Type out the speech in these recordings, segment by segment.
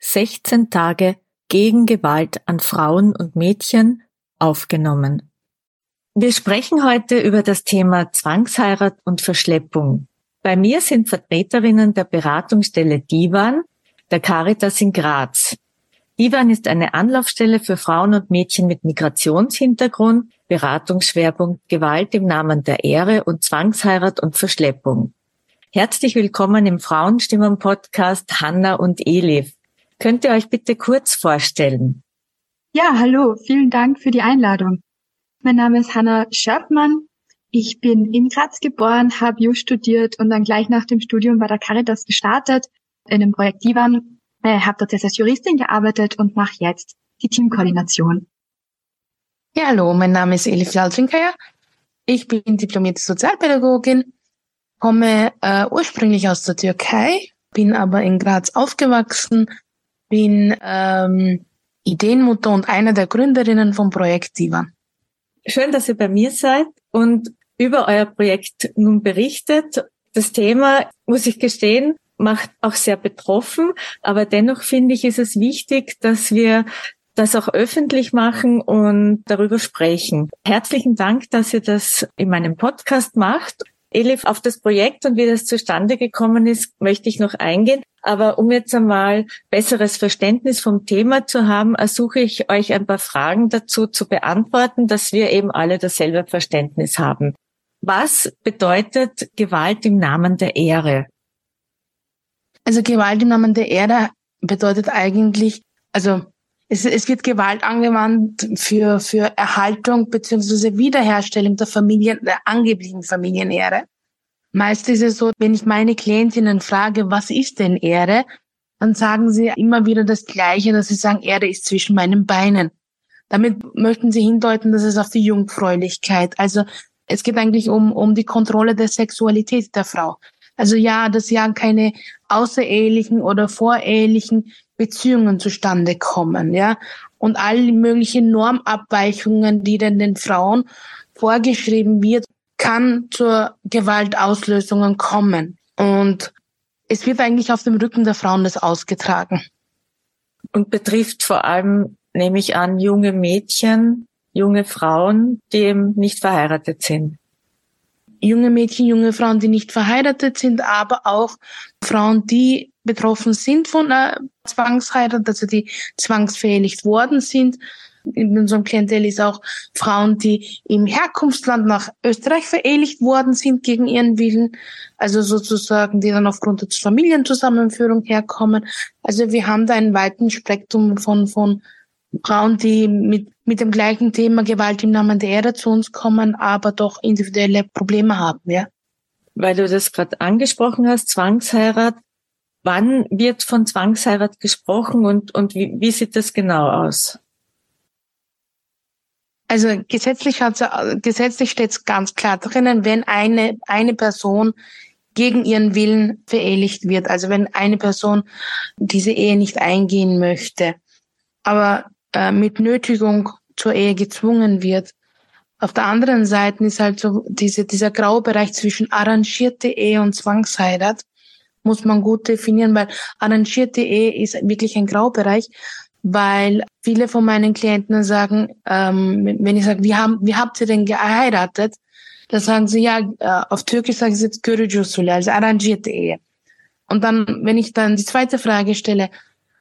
16 Tage gegen Gewalt an Frauen und Mädchen aufgenommen. Wir sprechen heute über das Thema Zwangsheirat und Verschleppung. Bei mir sind Vertreterinnen der Beratungsstelle Divan, der Caritas in Graz. Divan ist eine Anlaufstelle für Frauen und Mädchen mit Migrationshintergrund, Beratungsschwerpunkt Gewalt im Namen der Ehre und Zwangsheirat und Verschleppung. Herzlich willkommen im Frauenstimmen-Podcast Hanna und Elif. Könnt ihr euch bitte kurz vorstellen? Ja, hallo, vielen Dank für die Einladung. Mein Name ist Hanna Schörpmann. Ich bin in Graz geboren, habe Jus studiert und dann gleich nach dem Studium bei der Caritas gestartet, in dem Projekt Divan, äh, habe dort als Juristin gearbeitet und mache jetzt die Teamkoordination. Ja, hallo, mein Name ist Elif Laltrinker. Ich bin diplomierte Sozialpädagogin, komme äh, ursprünglich aus der Türkei, bin aber in Graz aufgewachsen, bin ähm, Ideenmutter und eine der Gründerinnen vom Projekt Divan. Schön, dass ihr bei mir seid und über euer Projekt nun berichtet. Das Thema, muss ich gestehen, macht auch sehr betroffen, aber dennoch finde ich, ist es wichtig, dass wir das auch öffentlich machen und darüber sprechen. Herzlichen Dank, dass ihr das in meinem Podcast macht. Elif, auf das Projekt und wie das zustande gekommen ist, möchte ich noch eingehen. Aber um jetzt einmal besseres Verständnis vom Thema zu haben, ersuche ich euch ein paar Fragen dazu zu beantworten, dass wir eben alle dasselbe Verständnis haben. Was bedeutet Gewalt im Namen der Ehre? Also Gewalt im Namen der Ehre bedeutet eigentlich, also es, es wird Gewalt angewandt für, für Erhaltung beziehungsweise Wiederherstellung der Familien, der angeblichen Familienehre. Meist ist es so, wenn ich meine Klientinnen frage, was ist denn Ehre, dann sagen sie immer wieder das Gleiche, dass sie sagen, Ehre ist zwischen meinen Beinen. Damit möchten sie hindeuten, dass es auf die Jungfräulichkeit, also es geht eigentlich um, um die Kontrolle der Sexualität der Frau. Also ja, dass ja keine außerehelichen oder vorehelichen Beziehungen zustande kommen, ja. Und alle möglichen Normabweichungen, die denn den Frauen vorgeschrieben wird, kann zur Gewaltauslösungen kommen. Und es wird eigentlich auf dem Rücken der Frauen das ausgetragen. Und betrifft vor allem, nehme ich an, junge Mädchen, junge Frauen, die eben nicht verheiratet sind junge Mädchen, junge Frauen, die nicht verheiratet sind, aber auch Frauen, die betroffen sind von einer Zwangsheirat, also die zwangsverehelicht worden sind. In unserem Klientel ist auch Frauen, die im Herkunftsland nach Österreich verehelicht worden sind gegen ihren Willen, also sozusagen, die dann aufgrund der Familienzusammenführung herkommen. Also wir haben da ein weites Spektrum von, von Frauen, die mit, mit dem gleichen Thema Gewalt im Namen der Ehre zu uns kommen, aber doch individuelle Probleme haben, ja. Weil du das gerade angesprochen hast, Zwangsheirat. Wann wird von Zwangsheirat gesprochen und, und wie, wie sieht das genau aus? Also gesetzlich, hat, gesetzlich steht es ganz klar drinnen, wenn eine, eine Person gegen ihren Willen verehelicht wird, also wenn eine Person diese Ehe nicht eingehen möchte, aber äh, mit Nötigung zur Ehe gezwungen wird. Auf der anderen Seite ist halt so diese, dieser Graubereich zwischen arrangierte Ehe und Zwangsheirat muss man gut definieren, weil arrangierte Ehe ist wirklich ein Graubereich, weil viele von meinen Klienten sagen, ähm, wenn ich sage, wie, haben, wie habt ihr denn geheiratet? Da sagen sie, ja, äh, auf Türkisch sagen sie jetzt also arrangierte Ehe. Und dann, wenn ich dann die zweite Frage stelle,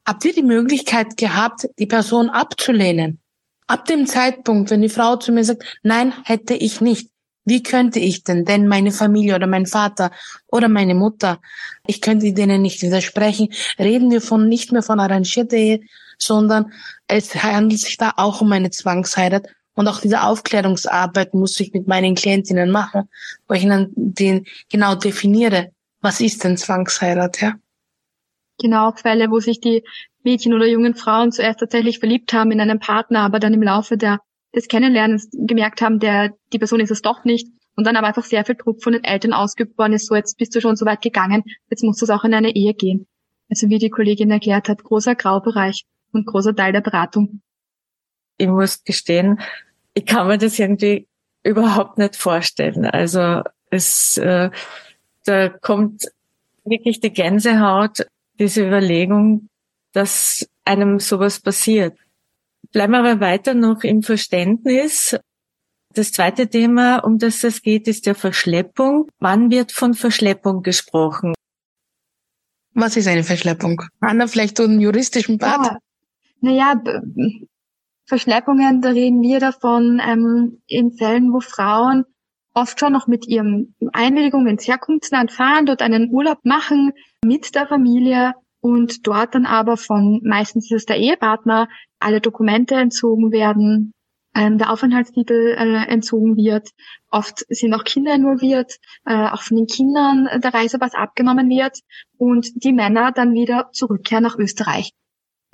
habt ihr die Möglichkeit gehabt, die Person abzulehnen? Ab dem Zeitpunkt, wenn die Frau zu mir sagt, nein, hätte ich nicht, wie könnte ich denn? Denn meine Familie oder mein Vater oder meine Mutter, ich könnte denen nicht widersprechen. Reden wir von nicht mehr von arrangierter Ehe, sondern es handelt sich da auch um eine Zwangsheirat. Und auch diese Aufklärungsarbeit muss ich mit meinen Klientinnen machen, wo ich dann den genau definiere, was ist denn Zwangsheirat, ja? genau Fälle, wo sich die Mädchen oder jungen Frauen zuerst tatsächlich verliebt haben in einen Partner, aber dann im Laufe der, des Kennenlernens gemerkt haben, der, die Person ist es doch nicht und dann aber einfach sehr viel Druck von den Eltern ausgeübt worden ist, so jetzt bist du schon so weit gegangen, jetzt muss es auch in eine Ehe gehen. Also wie die Kollegin erklärt hat, großer Graubereich und großer Teil der Beratung. Ich muss gestehen, ich kann mir das irgendwie überhaupt nicht vorstellen. Also es, äh, da kommt wirklich die Gänsehaut, diese Überlegung, dass einem sowas passiert. Bleiben wir aber weiter noch im Verständnis. Das zweite Thema, um das es geht, ist der Verschleppung. Wann wird von Verschleppung gesprochen? Was ist eine Verschleppung? Anna, vielleicht so einen juristischen Part? Ja. Naja, Verschleppungen, da reden wir davon ähm, in Fällen, wo Frauen oft schon noch mit ihrem Einwilligung ins Herkunftsland fahren, dort einen Urlaub machen mit der Familie und dort dann aber von meistens ist es der Ehepartner alle Dokumente entzogen werden, ähm, der Aufenthaltstitel äh, entzogen wird. Oft sind auch Kinder involviert, äh, auch von den Kindern der Reisepass abgenommen wird und die Männer dann wieder zurückkehren nach Österreich.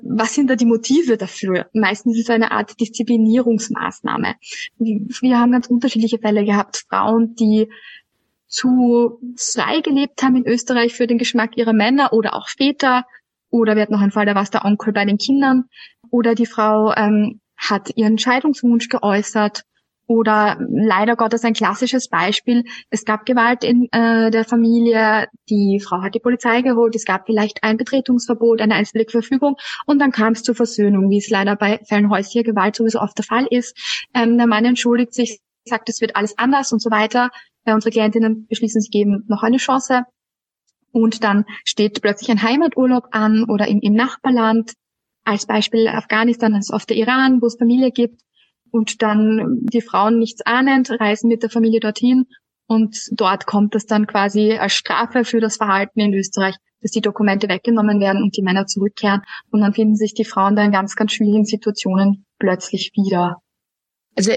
Was sind da die Motive dafür? Meistens ist es eine Art Disziplinierungsmaßnahme. Wir haben ganz unterschiedliche Fälle gehabt. Frauen, die zu frei gelebt haben in Österreich für den Geschmack ihrer Männer oder auch Väter. Oder wir hatten noch einen Fall, da war es der Onkel bei den Kindern. Oder die Frau ähm, hat ihren Scheidungswunsch geäußert oder leider Gottes ein klassisches Beispiel. Es gab Gewalt in äh, der Familie, die Frau hat die Polizei geholt, es gab vielleicht ein Betretungsverbot, eine einstweilige Verfügung und dann kam es zur Versöhnung, wie es leider bei Fällen häuslicher Gewalt sowieso oft der Fall ist. Ähm, der Mann entschuldigt sich, sagt, es wird alles anders und so weiter. Äh, unsere Klientinnen beschließen, sie geben noch eine Chance. Und dann steht plötzlich ein Heimaturlaub an oder im, im Nachbarland. Als Beispiel Afghanistan, das ist oft der Iran, wo es Familie gibt und dann die Frauen nichts ahnend reisen mit der Familie dorthin und dort kommt es dann quasi als Strafe für das Verhalten in Österreich, dass die Dokumente weggenommen werden und die Männer zurückkehren und dann finden sich die Frauen da in ganz, ganz schwierigen Situationen plötzlich wieder. Also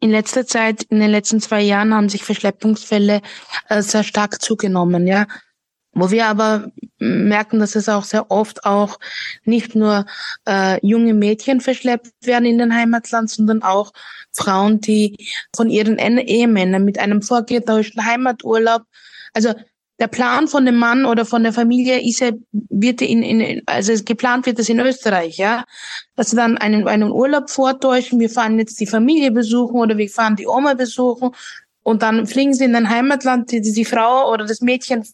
in letzter Zeit, in den letzten zwei Jahren haben sich Verschleppungsfälle äh, sehr stark zugenommen, ja. Wo wir aber merken, dass es auch sehr oft auch nicht nur äh, junge Mädchen verschleppt werden in den Heimatland, sondern auch Frauen, die von ihren Ehemännern mit einem vorgetäuschten Heimaturlaub, also der Plan von dem Mann oder von der Familie ist ja, wird in, in also geplant wird es in Österreich, ja, dass sie dann einen, einen Urlaub vortäuschen, wir fahren jetzt die Familie besuchen oder wir fahren die Oma besuchen und dann fliegen sie in ein Heimatland, die, die Frau oder das Mädchen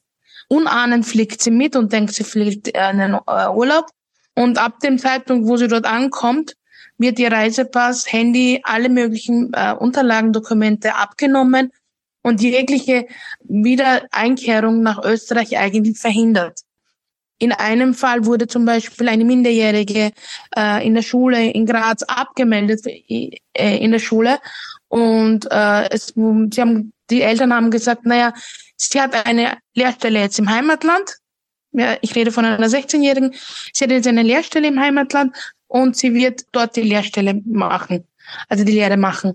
Unahnend fliegt sie mit und denkt, sie fliegt äh, einen äh, Urlaub. Und ab dem Zeitpunkt, wo sie dort ankommt, wird ihr Reisepass, Handy, alle möglichen äh, Unterlagen, Dokumente abgenommen und jegliche Wiedereinkehrung nach Österreich eigentlich verhindert. In einem Fall wurde zum Beispiel eine Minderjährige äh, in der Schule in Graz abgemeldet äh, in der Schule und äh, es, sie haben, die Eltern haben gesagt, naja, Sie hat eine Lehrstelle jetzt im Heimatland. Ja, ich rede von einer 16-Jährigen. Sie hat jetzt eine Lehrstelle im Heimatland und sie wird dort die Lehrstelle machen, also die Lehre machen.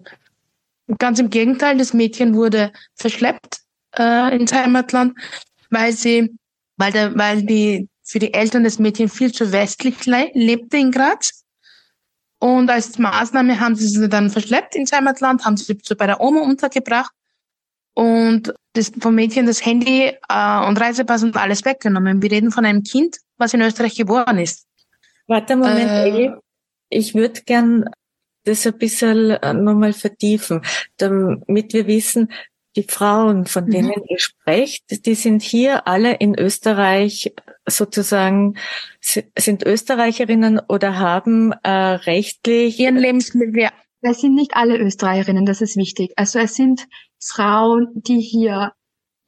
Ganz im Gegenteil, das Mädchen wurde verschleppt äh, ins Heimatland, weil sie, weil der, weil die für die Eltern des Mädchens viel zu westlich le lebte in Graz. Und als Maßnahme haben sie sie dann verschleppt ins Heimatland, haben sie sie bei der Oma untergebracht und das, vom Mädchen das Handy äh, und Reisepass und alles weggenommen. Wir reden von einem Kind, was in Österreich geboren ist. Warte, Moment, äh, ich würde gern das ein bisschen äh, nochmal vertiefen, damit wir wissen, die Frauen, von mhm. denen mhm. ihr sprecht, die sind hier alle in Österreich sozusagen, sind Österreicherinnen oder haben äh, rechtlich ihren Lebensmittel. Es sind nicht alle Österreicherinnen, das ist wichtig. Also es sind Frauen, die hier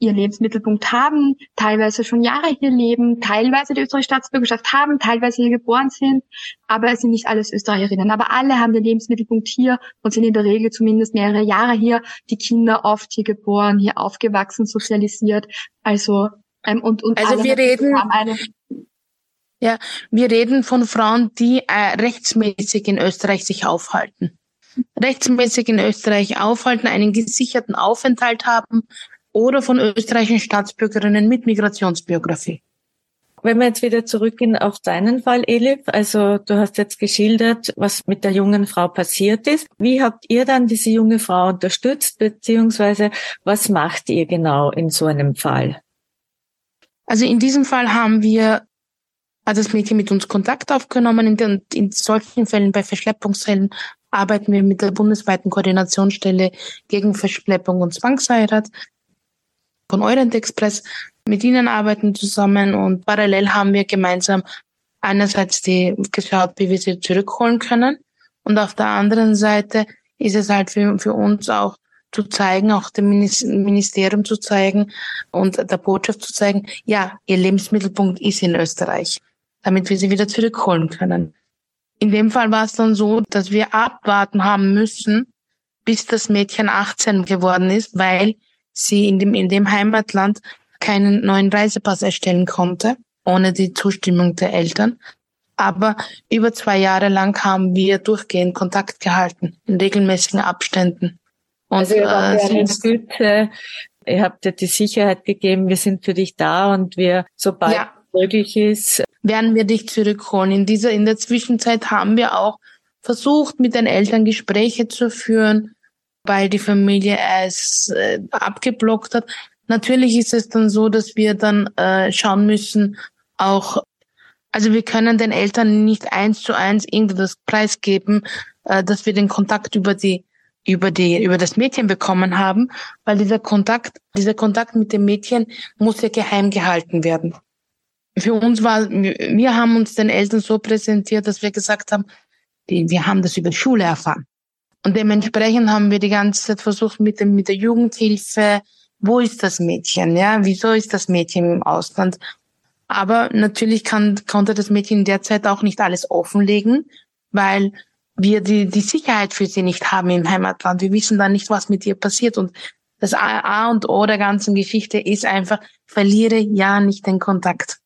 ihren Lebensmittelpunkt haben, teilweise schon Jahre hier leben, teilweise die österreichische Staatsbürgerschaft haben, teilweise hier geboren sind, aber es sind nicht alles Österreicherinnen. Aber alle haben den Lebensmittelpunkt hier und sind in der Regel zumindest mehrere Jahre hier, die Kinder oft hier geboren, hier aufgewachsen, sozialisiert. Also ähm, und, und also wir reden ja, wir reden von Frauen, die äh, rechtsmäßig in Österreich sich aufhalten rechtsmäßig in Österreich aufhalten, einen gesicherten Aufenthalt haben oder von österreichischen Staatsbürgerinnen mit Migrationsbiografie. Wenn wir jetzt wieder zurückgehen auf deinen Fall, Elif, also du hast jetzt geschildert, was mit der jungen Frau passiert ist. Wie habt ihr dann diese junge Frau unterstützt, beziehungsweise was macht ihr genau in so einem Fall? Also in diesem Fall haben wir hat das Mädchen mit uns Kontakt aufgenommen. In, den, in solchen Fällen, bei Verschleppungsfällen, arbeiten wir mit der bundesweiten Koordinationsstelle gegen Verschleppung und Zwangsheirat von Orient Express. Mit ihnen arbeiten zusammen und parallel haben wir gemeinsam einerseits die geschaut, wie wir sie zurückholen können und auf der anderen Seite ist es halt für, für uns auch zu zeigen, auch dem Ministerium zu zeigen und der Botschaft zu zeigen, ja, ihr Lebensmittelpunkt ist in Österreich damit wir sie wieder zurückholen können. In dem Fall war es dann so, dass wir abwarten haben müssen, bis das Mädchen 18 geworden ist, weil sie in dem, in dem Heimatland keinen neuen Reisepass erstellen konnte, ohne die Zustimmung der Eltern. Aber über zwei Jahre lang haben wir durchgehend Kontakt gehalten, in regelmäßigen Abständen. Und, also ihr, äh, Güte, ihr habt dir die Sicherheit gegeben, wir sind für dich da und wir, sobald ja. möglich ist, werden wir dich zurückholen. In dieser, in der Zwischenzeit haben wir auch versucht, mit den Eltern Gespräche zu führen, weil die Familie es äh, abgeblockt hat. Natürlich ist es dann so, dass wir dann äh, schauen müssen, auch, also wir können den Eltern nicht eins zu eins irgendwie das Preis geben, äh, dass wir den Kontakt über die über die über das Mädchen bekommen haben, weil dieser Kontakt dieser Kontakt mit dem Mädchen muss ja geheim gehalten werden für uns war, wir haben uns den Eltern so präsentiert, dass wir gesagt haben, wir haben das über Schule erfahren. Und dementsprechend haben wir die ganze Zeit versucht mit dem, mit der Jugendhilfe, wo ist das Mädchen, ja, wieso ist das Mädchen im Ausland? Aber natürlich kann, konnte das Mädchen in der Zeit auch nicht alles offenlegen, weil wir die, die Sicherheit für sie nicht haben im Heimatland. Wir wissen dann nicht, was mit ihr passiert. Und das A und O der ganzen Geschichte ist einfach, verliere ja nicht den Kontakt.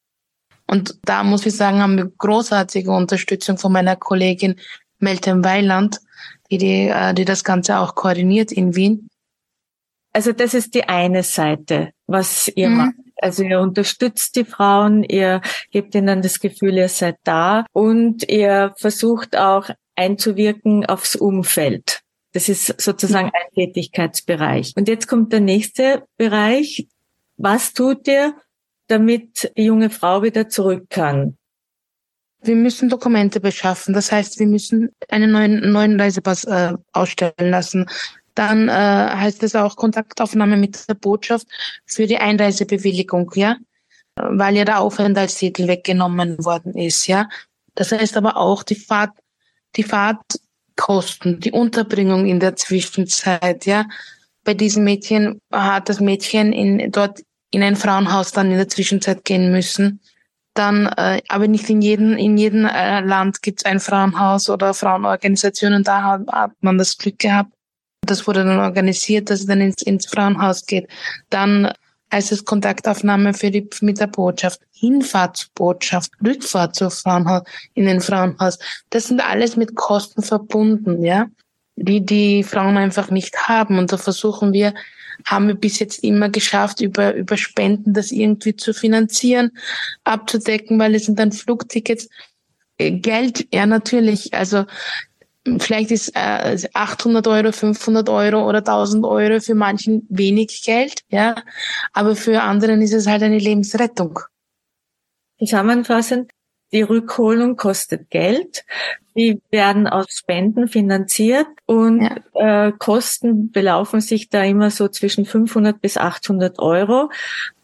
Und da muss ich sagen, haben wir großartige Unterstützung von meiner Kollegin Meltem Weiland, die, die, äh, die das Ganze auch koordiniert in Wien. Also das ist die eine Seite, was ihr mhm. macht. Also ihr unterstützt die Frauen, ihr gebt ihnen das Gefühl, ihr seid da und ihr versucht auch einzuwirken aufs Umfeld. Das ist sozusagen ein Tätigkeitsbereich. Und jetzt kommt der nächste Bereich. Was tut ihr, damit die junge Frau wieder zurück kann? Wir müssen Dokumente beschaffen. Das heißt, wir müssen einen neuen, neuen Reisepass äh, ausstellen lassen. Dann äh, heißt es auch Kontaktaufnahme mit der Botschaft für die Einreisebewilligung, ja, weil ja der Aufenthaltstitel weggenommen worden ist, ja. Das heißt aber auch die Fahrt, die Fahrtkosten, die Unterbringung in der Zwischenzeit, ja. Bei diesem Mädchen hat das Mädchen in, dort in ein Frauenhaus dann in der Zwischenzeit gehen müssen. Dann, äh, aber nicht in jedem in jedem äh, Land gibt es ein Frauenhaus oder Frauenorganisationen. Da hat, hat man das Glück gehabt. Das wurde dann organisiert, dass es dann ins, ins Frauenhaus geht. Dann heißt es Kontaktaufnahme für die, mit der Botschaft, Hinfahrt zur Botschaft, Rückfahrt zur Frauenhaus, in den Frauenhaus. Das sind alles mit Kosten verbunden, ja, die die Frauen einfach nicht haben. Und da versuchen wir haben wir bis jetzt immer geschafft, über, über Spenden das irgendwie zu finanzieren, abzudecken, weil es sind dann Flugtickets. Äh, Geld, ja natürlich, also vielleicht ist äh, 800 Euro, 500 Euro oder 1000 Euro für manchen wenig Geld, ja, aber für anderen ist es halt eine Lebensrettung. Zusammenfassend, die Rückholung kostet Geld. Die werden aus Spenden finanziert und ja. äh, Kosten belaufen sich da immer so zwischen 500 bis 800 Euro.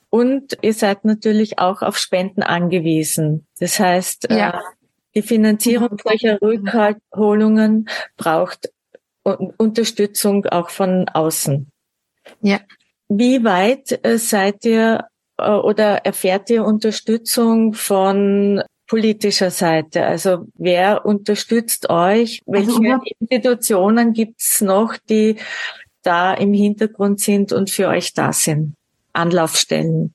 Und ihr seid natürlich auch auf Spenden angewiesen. Das heißt, äh, ja. äh, die Finanzierung solcher Rückholungen braucht Unterstützung auch von außen. Ja. Wie weit äh, seid ihr äh, oder erfährt ihr Unterstützung von politischer Seite? Also wer unterstützt euch? Welche also, Institutionen gibt's noch, die da im Hintergrund sind und für euch da sind? Anlaufstellen?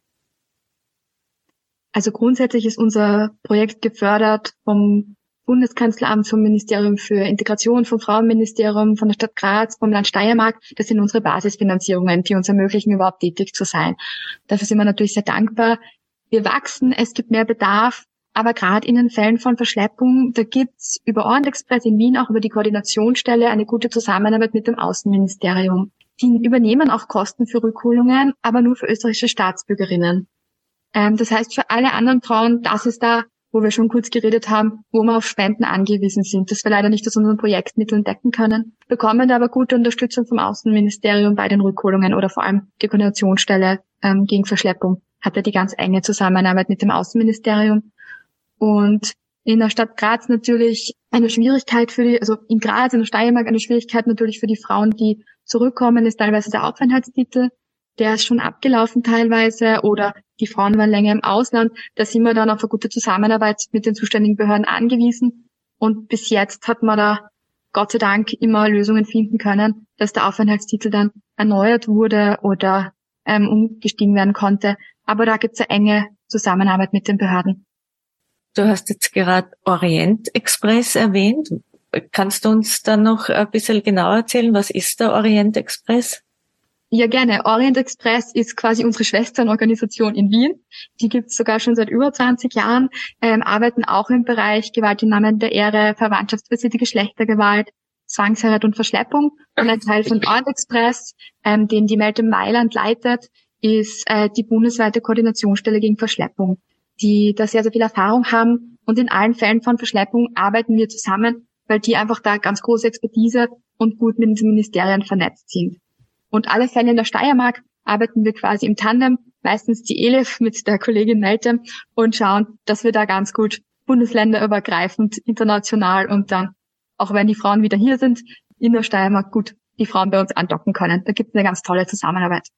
Also grundsätzlich ist unser Projekt gefördert vom Bundeskanzleramt, vom Ministerium für Integration, vom Frauenministerium, von der Stadt Graz, vom Land Steiermark. Das sind unsere Basisfinanzierungen, die uns ermöglichen, überhaupt tätig zu sein. Dafür sind wir natürlich sehr dankbar. wir wachsen, es gibt mehr Bedarf, aber gerade in den Fällen von Verschleppung, da gibt's über Orient-Express in Wien auch über die Koordinationsstelle eine gute Zusammenarbeit mit dem Außenministerium. Die übernehmen auch Kosten für Rückholungen, aber nur für österreichische Staatsbürgerinnen. Ähm, das heißt, für alle anderen Frauen, das ist da, wo wir schon kurz geredet haben, wo wir auf Spenden angewiesen sind, das wir leider nicht aus unseren Projektmitteln decken können, bekommen aber gute Unterstützung vom Außenministerium bei den Rückholungen oder vor allem die Koordinationsstelle ähm, gegen Verschleppung hat ja die ganz enge Zusammenarbeit mit dem Außenministerium. Und in der Stadt Graz natürlich eine Schwierigkeit für die, also in Graz, in der Steiermark eine Schwierigkeit natürlich für die Frauen, die zurückkommen, ist teilweise der Aufenthaltstitel. Der ist schon abgelaufen teilweise oder die Frauen waren länger im Ausland. Da sind wir dann auf eine gute Zusammenarbeit mit den zuständigen Behörden angewiesen. Und bis jetzt hat man da Gott sei Dank immer Lösungen finden können, dass der Aufenthaltstitel dann erneuert wurde oder ähm, umgestiegen werden konnte. Aber da gibt es eine enge Zusammenarbeit mit den Behörden. Du hast jetzt gerade Orient Express erwähnt. Kannst du uns da noch ein bisschen genauer erzählen, was ist der Orient Express? Ja, gerne. Orient Express ist quasi unsere Schwesternorganisation in Wien. Die gibt es sogar schon seit über 20 Jahren, ähm, arbeiten auch im Bereich Gewalt im Namen der Ehre, verwandtschaftsbasierte Geschlechtergewalt, Zwangsheirat und Verschleppung. Und ein Teil von Orient Express, ähm, den die Melte Mailand leitet, ist äh, die bundesweite Koordinationsstelle gegen Verschleppung, die da sehr, sehr viel Erfahrung haben. Und in allen Fällen von Verschleppung arbeiten wir zusammen, weil die einfach da ganz große Expertise und gut mit den Ministerien vernetzt sind. Und alle Fälle in der Steiermark arbeiten wir quasi im Tandem, meistens die Elif mit der Kollegin Melte und schauen, dass wir da ganz gut bundesländerübergreifend, international und dann, auch wenn die Frauen wieder hier sind, in der Steiermark gut die Frauen bei uns andocken können. Da gibt es eine ganz tolle Zusammenarbeit.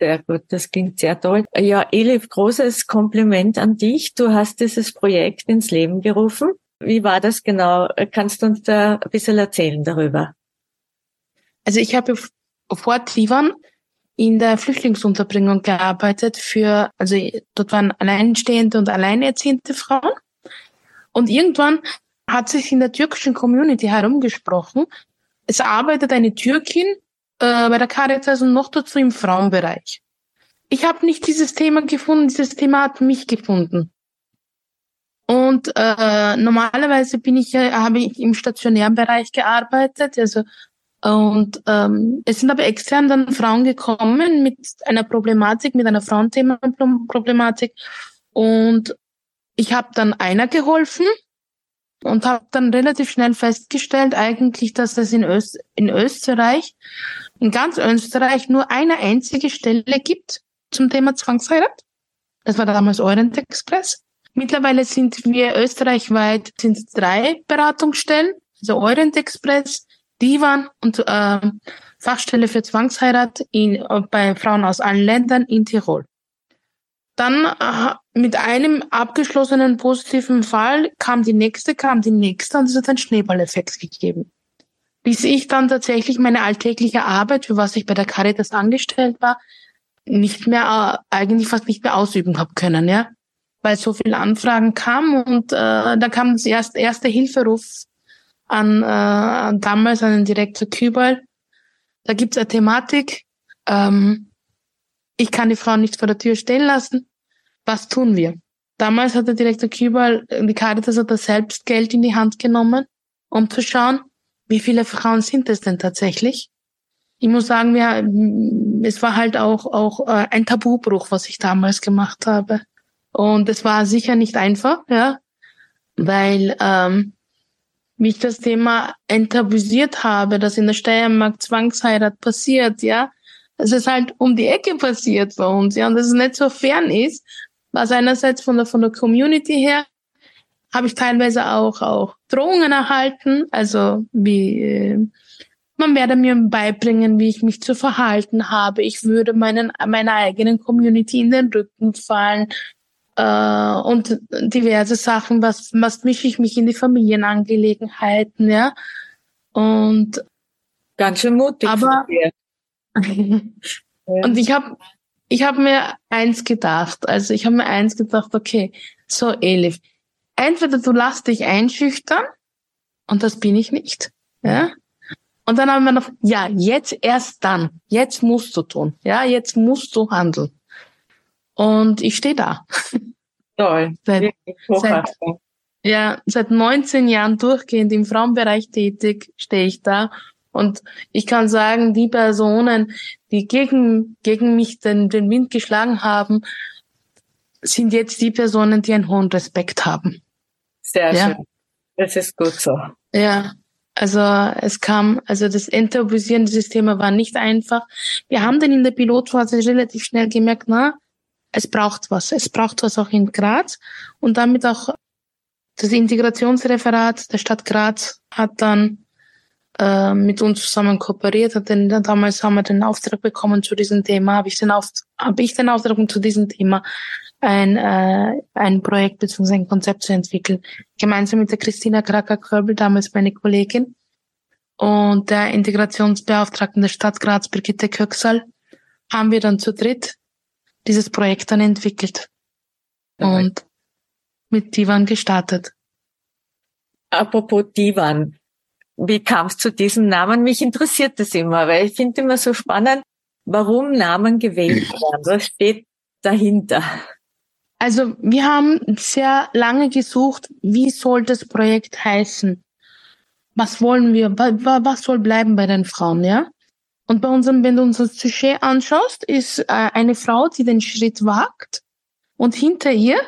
Sehr gut, das klingt sehr toll. Ja, Elif, großes Kompliment an dich. Du hast dieses Projekt ins Leben gerufen. Wie war das genau? Kannst du uns da ein bisschen erzählen darüber? Also ich habe vor Tivon in der Flüchtlingsunterbringung gearbeitet für, also dort waren alleinstehende und alleinerziehende Frauen. Und irgendwann hat sich in der türkischen Community herumgesprochen, es arbeitet eine Türkin äh, bei der Caritas und noch dazu im Frauenbereich. Ich habe nicht dieses Thema gefunden, dieses Thema hat mich gefunden. Und äh, normalerweise bin ich, habe ich im stationären Bereich gearbeitet, also und ähm, es sind aber extern dann Frauen gekommen mit einer Problematik, mit einer Frauenthema-Problematik. Und ich habe dann einer geholfen und habe dann relativ schnell festgestellt, eigentlich, dass es in, Öst in Österreich, in ganz Österreich, nur eine einzige Stelle gibt zum Thema Zwangsheirat. Das war damals Orient Express. Mittlerweile sind wir österreichweit sind drei Beratungsstellen, also Orient Express, Divan und äh, Fachstelle für Zwangsheirat in, bei Frauen aus allen Ländern in Tirol. Dann äh, mit einem abgeschlossenen positiven Fall kam die nächste, kam die nächste und es hat einen Schneeballeffekt gegeben. Bis ich dann tatsächlich meine alltägliche Arbeit, für was ich bei der Caritas angestellt war, nicht mehr, äh, eigentlich fast nicht mehr ausüben habe können, ja. Weil so viele Anfragen kamen und äh, da kam das erste, erste Hilferuf an, äh, damals an den Direktor Kübel. Da gibt's eine Thematik. Ähm, ich kann die Frau nicht vor der Tür stehen lassen. Was tun wir? Damals hat der Direktor Kübel, die Caritas hat da selbst Geld in die Hand genommen, um zu schauen, wie viele Frauen sind es denn tatsächlich? Ich muss sagen, wir, es war halt auch, auch äh, ein Tabubruch, was ich damals gemacht habe. Und es war sicher nicht einfach, ja, weil ähm, wie ich das Thema enttabuisiert habe, dass in der Steiermark Zwangsheirat passiert, ja, es halt um die Ecke passiert bei uns, ja, und dass es nicht so fern ist, was einerseits von der, von der Community her, habe ich teilweise auch, auch Drohungen erhalten, also wie, äh, man werde mir beibringen, wie ich mich zu verhalten habe. Ich würde meinen, meiner eigenen Community in den Rücken fallen äh, und diverse Sachen, was, was mische ich mich in die Familienangelegenheiten, ja. Und ganz schön mutig. Aber und ich habe ich habe mir eins gedacht, also ich habe mir eins gedacht, okay, so Elif, entweder du lass dich einschüchtern und das bin ich nicht, ja. Und dann haben wir noch, ja, jetzt erst dann, jetzt musst du tun, ja, jetzt musst du handeln. Und ich stehe da. Toll. Seit, seit, ja, seit 19 Jahren durchgehend im Frauenbereich tätig, stehe ich da. Und ich kann sagen, die Personen, die gegen, gegen mich den, den Wind geschlagen haben, sind jetzt die Personen, die einen hohen Respekt haben. Sehr ja. schön. Das ist gut so. Ja, also es kam, also das Enttabuisieren dieses Thema war nicht einfach. Wir haben dann in der Pilotphase relativ schnell gemerkt, na, es braucht was. Es braucht was auch in Graz. Und damit auch das Integrationsreferat der Stadt Graz hat dann äh, mit uns zusammen kooperiert. Hat denn, damals haben wir den Auftrag bekommen zu diesem Thema. Habe ich den Auf, habe ich den Auftrag zu diesem Thema ein, äh, ein Projekt bzw. ein Konzept zu entwickeln. Gemeinsam mit der Christina Kracker-Körbel, damals meine Kollegin, und der Integrationsbeauftragten der Stadt Graz, Brigitte Köxal, haben wir dann zu dritt dieses Projekt dann entwickelt okay. und mit Divan gestartet. Apropos Divan, wie kam es zu diesem Namen? Mich interessiert das immer, weil ich finde immer so spannend, warum Namen gewählt werden. Was steht dahinter? Also wir haben sehr lange gesucht, wie soll das Projekt heißen? Was wollen wir? Was soll bleiben bei den Frauen, ja? Und bei unserem, wenn du uns das Sujet anschaust, ist äh, eine Frau, die den Schritt wagt und hinter ihr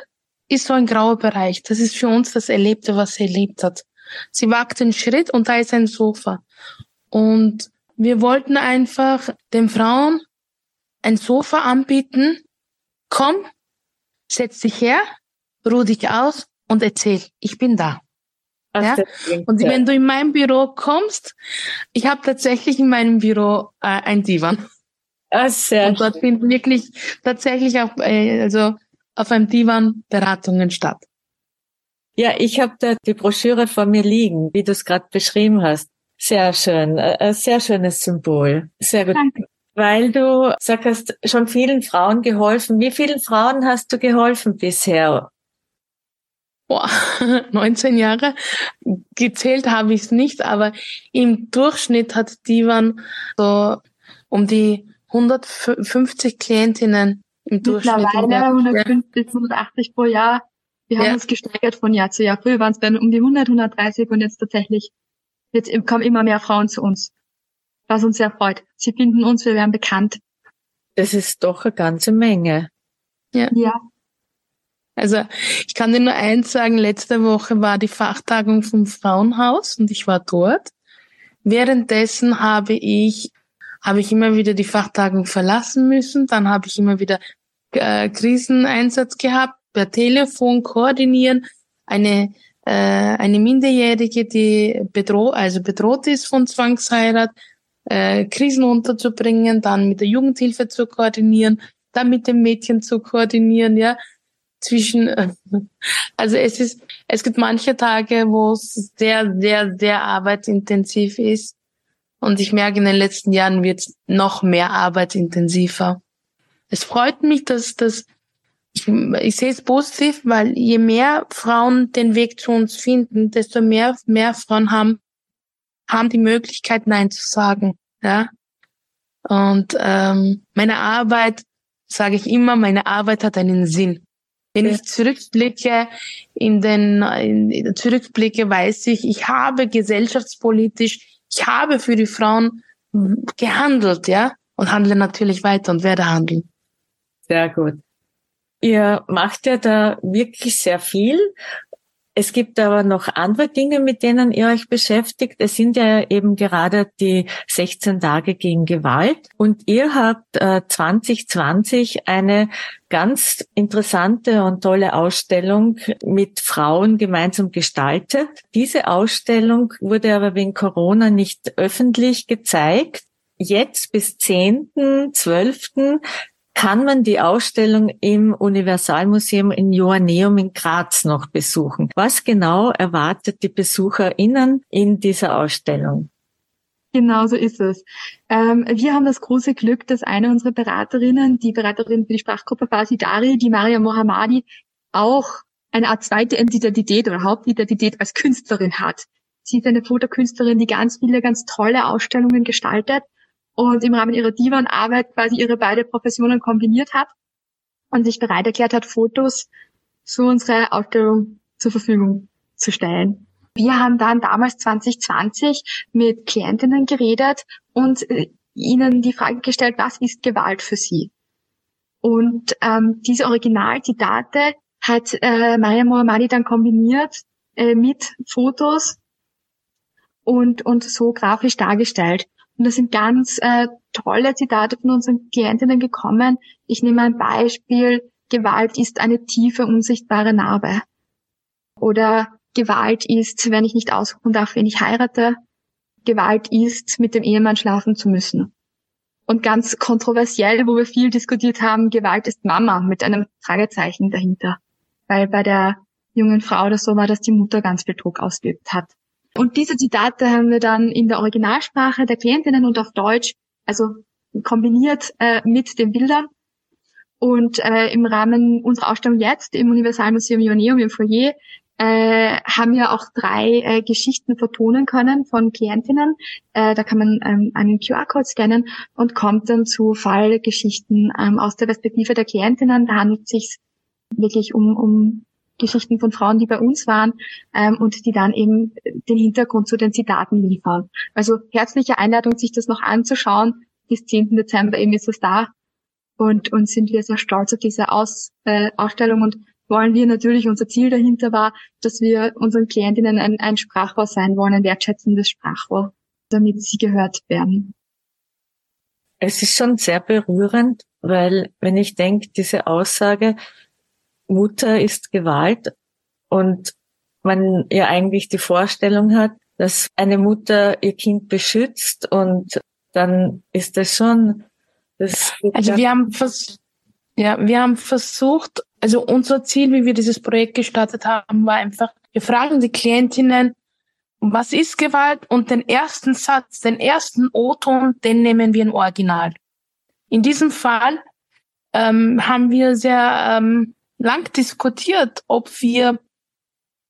ist so ein grauer Bereich. Das ist für uns das Erlebte, was sie erlebt hat. Sie wagt den Schritt und da ist ein Sofa. Und wir wollten einfach den Frauen ein Sofa anbieten. Komm, setz dich her, ruh dich aus und erzähl, ich bin da. Ja? Und wenn du in mein Büro kommst, ich habe tatsächlich in meinem Büro äh, ein Divan. Ah, sehr und dort finden wirklich tatsächlich auch äh, also auf einem Divan Beratungen statt. Ja, ich habe da die Broschüre vor mir liegen, wie du es gerade beschrieben hast. Sehr schön, äh, ein sehr schönes Symbol. Sehr gut. Danke. Weil du sagst, schon vielen Frauen geholfen. Wie vielen Frauen hast du geholfen bisher? Boah, 19 Jahre. Gezählt habe ich es nicht, aber im Durchschnitt hat Divan so um die 150 Klientinnen im Durchschnitt. Mittlerweile 150 bis 180 pro Jahr. Wir haben ja. uns gesteigert von Jahr zu Jahr. Früher waren es dann um die 100, 130 und jetzt tatsächlich jetzt kommen immer mehr Frauen zu uns was uns sehr freut. Sie finden uns, wir werden bekannt. Das ist doch eine ganze Menge. Ja. ja. Also ich kann dir nur eins sagen, letzte Woche war die Fachtagung vom Frauenhaus und ich war dort. Währenddessen habe ich, habe ich immer wieder die Fachtagung verlassen müssen. Dann habe ich immer wieder äh, Kriseneinsatz gehabt, per Telefon koordinieren. Eine, äh, eine Minderjährige, die bedroht, also bedroht ist von Zwangsheirat, äh, Krisen unterzubringen, dann mit der Jugendhilfe zu koordinieren, dann mit dem Mädchen zu koordinieren, ja, zwischen, also es ist, es gibt manche Tage, wo es sehr, sehr, sehr arbeitsintensiv ist. Und ich merke, in den letzten Jahren wird es noch mehr arbeitsintensiver. Es freut mich, dass dass ich, ich sehe es positiv, weil je mehr Frauen den Weg zu uns finden, desto mehr, mehr Frauen haben haben die Möglichkeit, Nein zu sagen. Ja. Und ähm, meine Arbeit, sage ich immer, meine Arbeit hat einen Sinn. Wenn ich zurückblicke in den in, zurückblicke, weiß ich, ich habe gesellschaftspolitisch, ich habe für die Frauen gehandelt, ja, und handle natürlich weiter und werde handeln. Sehr gut. Ihr macht ja da wirklich sehr viel es gibt aber noch andere Dinge, mit denen ihr euch beschäftigt. Es sind ja eben gerade die 16 Tage gegen Gewalt. Und ihr habt äh, 2020 eine ganz interessante und tolle Ausstellung mit Frauen gemeinsam gestaltet. Diese Ausstellung wurde aber wegen Corona nicht öffentlich gezeigt. Jetzt bis 10.12 kann man die Ausstellung im Universalmuseum in Joanneum in Graz noch besuchen. Was genau erwartet die BesucherInnen in dieser Ausstellung? Genau so ist es. Ähm, wir haben das große Glück, dass eine unserer Beraterinnen, die Beraterin für die Sprachgruppe Fasidari, die Maria Mohammadi, auch eine Art zweite Identität oder Hauptidentität als Künstlerin hat. Sie ist eine Fotokünstlerin, die ganz viele, ganz tolle Ausstellungen gestaltet und im Rahmen ihrer Divan-Arbeit quasi ihre beide Professionen kombiniert hat. und sich bereit erklärt hat, Fotos zu unserer Ausstellung zur Verfügung zu stellen. Wir haben dann damals 2020 mit Klientinnen geredet und äh, ihnen die Frage gestellt, was ist Gewalt für sie? Und ähm, diese Originalzitate hat äh, Maria Mohammadi dann kombiniert äh, mit Fotos und, und so grafisch dargestellt. Und das sind ganz äh, tolle Zitate von unseren Klientinnen gekommen. Ich nehme ein Beispiel. Gewalt ist eine tiefe, unsichtbare Narbe. Oder Gewalt ist, wenn ich nicht aussuchen darf, wen ich heirate. Gewalt ist, mit dem Ehemann schlafen zu müssen. Und ganz kontroversiell, wo wir viel diskutiert haben, Gewalt ist Mama mit einem Fragezeichen dahinter. Weil bei der jungen Frau oder so war, dass die Mutter ganz viel Druck ausgeübt hat. Und diese Zitate haben wir dann in der Originalsprache der Klientinnen und auf Deutsch, also kombiniert äh, mit den Bildern. Und äh, im Rahmen unserer Ausstellung jetzt im Universalmuseum Ioneum im Foyer äh, haben wir auch drei äh, Geschichten vertonen können von Klientinnen. Äh, da kann man ähm, einen QR-Code scannen und kommt dann zu Fallgeschichten ähm, aus der Perspektive der Klientinnen. Da handelt es sich wirklich um, um Geschichten von Frauen, die bei uns waren ähm, und die dann eben den Hintergrund zu den Zitaten liefern. Also herzliche Einladung, sich das noch anzuschauen. Bis 10. Dezember eben ist es da und, und sind wir sehr stolz auf diese Aus, äh, Ausstellung und wollen wir natürlich, unser Ziel dahinter war, dass wir unseren Klientinnen ein, ein Sprachrohr sein wollen, ein wertschätzendes Sprachrohr, damit sie gehört werden. Es ist schon sehr berührend, weil wenn ich denke, diese Aussage, Mutter ist Gewalt und man ja eigentlich die Vorstellung hat, dass eine Mutter ihr Kind beschützt und dann ist das schon das Also wir haben vers ja, wir haben versucht, also unser Ziel, wie wir dieses Projekt gestartet haben, war einfach, wir fragen die Klientinnen, was ist Gewalt? Und den ersten Satz, den ersten O-Ton, den nehmen wir im Original. In diesem Fall ähm, haben wir sehr ähm, lang diskutiert, ob wir,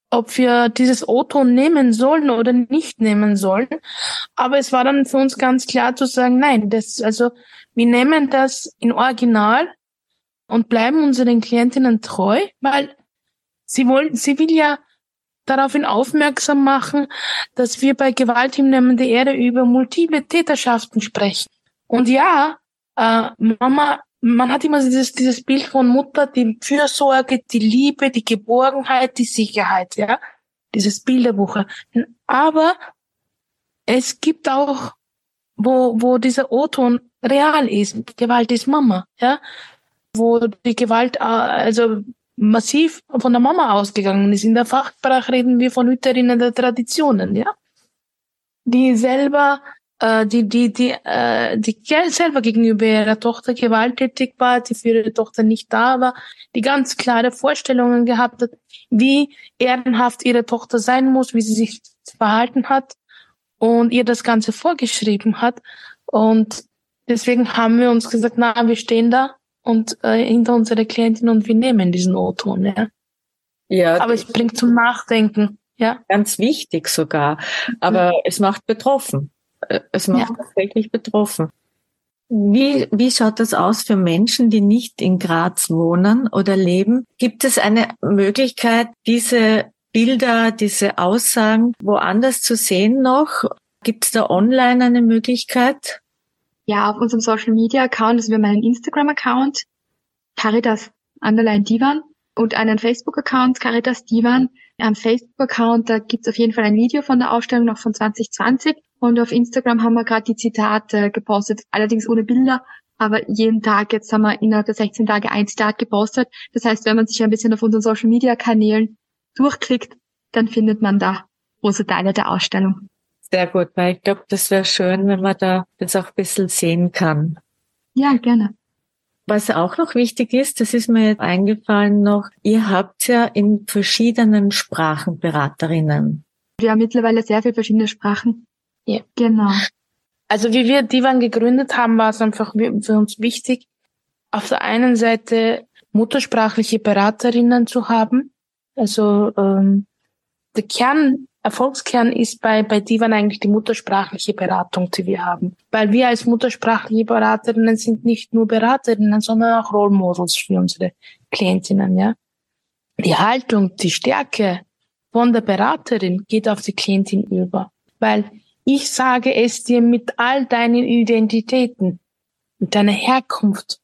ob wir dieses O-Ton nehmen sollen oder nicht nehmen sollen. Aber es war dann für uns ganz klar zu sagen, nein, das, also, wir nehmen das in Original und bleiben unseren Klientinnen treu, weil sie wollen, sie will ja daraufhin aufmerksam machen, dass wir bei Gewalt im Namen der Erde über multiple Täterschaften sprechen. Und ja, äh, Mama man hat immer dieses, dieses Bild von Mutter, die Fürsorge, die Liebe, die Geborgenheit, die Sicherheit, ja. Dieses Bilderbuch. Aber es gibt auch, wo, wo dieser O-Ton real ist. Gewalt ist Mama, ja. Wo die Gewalt, äh, also massiv von der Mama ausgegangen ist. In der Fachsprache reden wir von Hüterinnen der Traditionen, ja. Die selber äh, die, die, die, äh, die selber gegenüber ihrer Tochter gewalttätig war, die für ihre Tochter nicht da war, die ganz klare Vorstellungen gehabt hat, wie ehrenhaft ihre Tochter sein muss, wie sie sich verhalten hat und ihr das Ganze vorgeschrieben hat. Und deswegen haben wir uns gesagt, na, wir stehen da und äh, hinter unserer Klientin und wir nehmen diesen O-Ton. Ja. Ja, aber es bringt zum Nachdenken. Ja. Ganz wichtig sogar. Aber mhm. es macht betroffen. Es macht ja. tatsächlich betroffen. Wie, wie schaut das aus für Menschen, die nicht in Graz wohnen oder leben? Gibt es eine Möglichkeit, diese Bilder, diese Aussagen woanders zu sehen noch? Gibt es da online eine Möglichkeit? Ja, auf unserem Social Media Account, also wir haben einen Instagram Account, Caritas Underline Divan und einen Facebook Account, Caritas Divan. Am Facebook Account, da gibt's auf jeden Fall ein Video von der Ausstellung noch von 2020 und auf Instagram haben wir gerade die Zitate gepostet, allerdings ohne Bilder, aber jeden Tag, jetzt haben wir innerhalb der 16 Tage ein Zitat gepostet. Das heißt, wenn man sich ein bisschen auf unseren Social Media Kanälen durchklickt, dann findet man da große Teile der Ausstellung. Sehr gut, weil ich glaube, das wäre schön, wenn man da das auch ein bisschen sehen kann. Ja, gerne. Was auch noch wichtig ist, das ist mir jetzt eingefallen noch, ihr habt ja in verschiedenen Sprachen Beraterinnen. Wir haben mittlerweile sehr viele verschiedene Sprachen. Ja. Genau. Also wie wir Divan gegründet haben, war es einfach für uns wichtig, auf der einen Seite muttersprachliche Beraterinnen zu haben. Also ähm, der Kern Erfolgskern ist bei, bei Divan eigentlich die muttersprachliche Beratung, die wir haben. Weil wir als muttersprachliche Beraterinnen sind nicht nur Beraterinnen, sondern auch Role Models für unsere Klientinnen, ja. Die Haltung, die Stärke von der Beraterin geht auf die Klientin über. Weil ich sage es dir mit all deinen Identitäten, mit deiner Herkunft,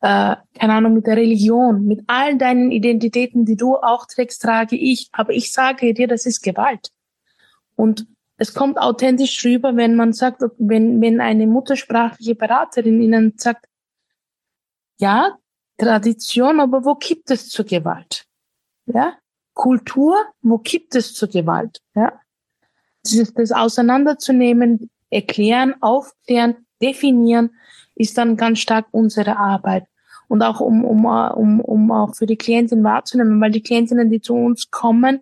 äh, keine Ahnung, mit der Religion, mit all deinen Identitäten, die du auch trägst, trage ich. Aber ich sage dir, das ist Gewalt. Und es kommt authentisch rüber, wenn man sagt, wenn, wenn eine muttersprachliche Beraterin ihnen sagt, ja, Tradition, aber wo gibt es zur Gewalt? Ja, Kultur, wo gibt es zur Gewalt? Ja, das, auseinanderzunehmen, erklären, aufklären, definieren, ist dann ganz stark unsere Arbeit. Und auch um, um, um, um auch für die Klientinnen wahrzunehmen, weil die Klientinnen, die zu uns kommen,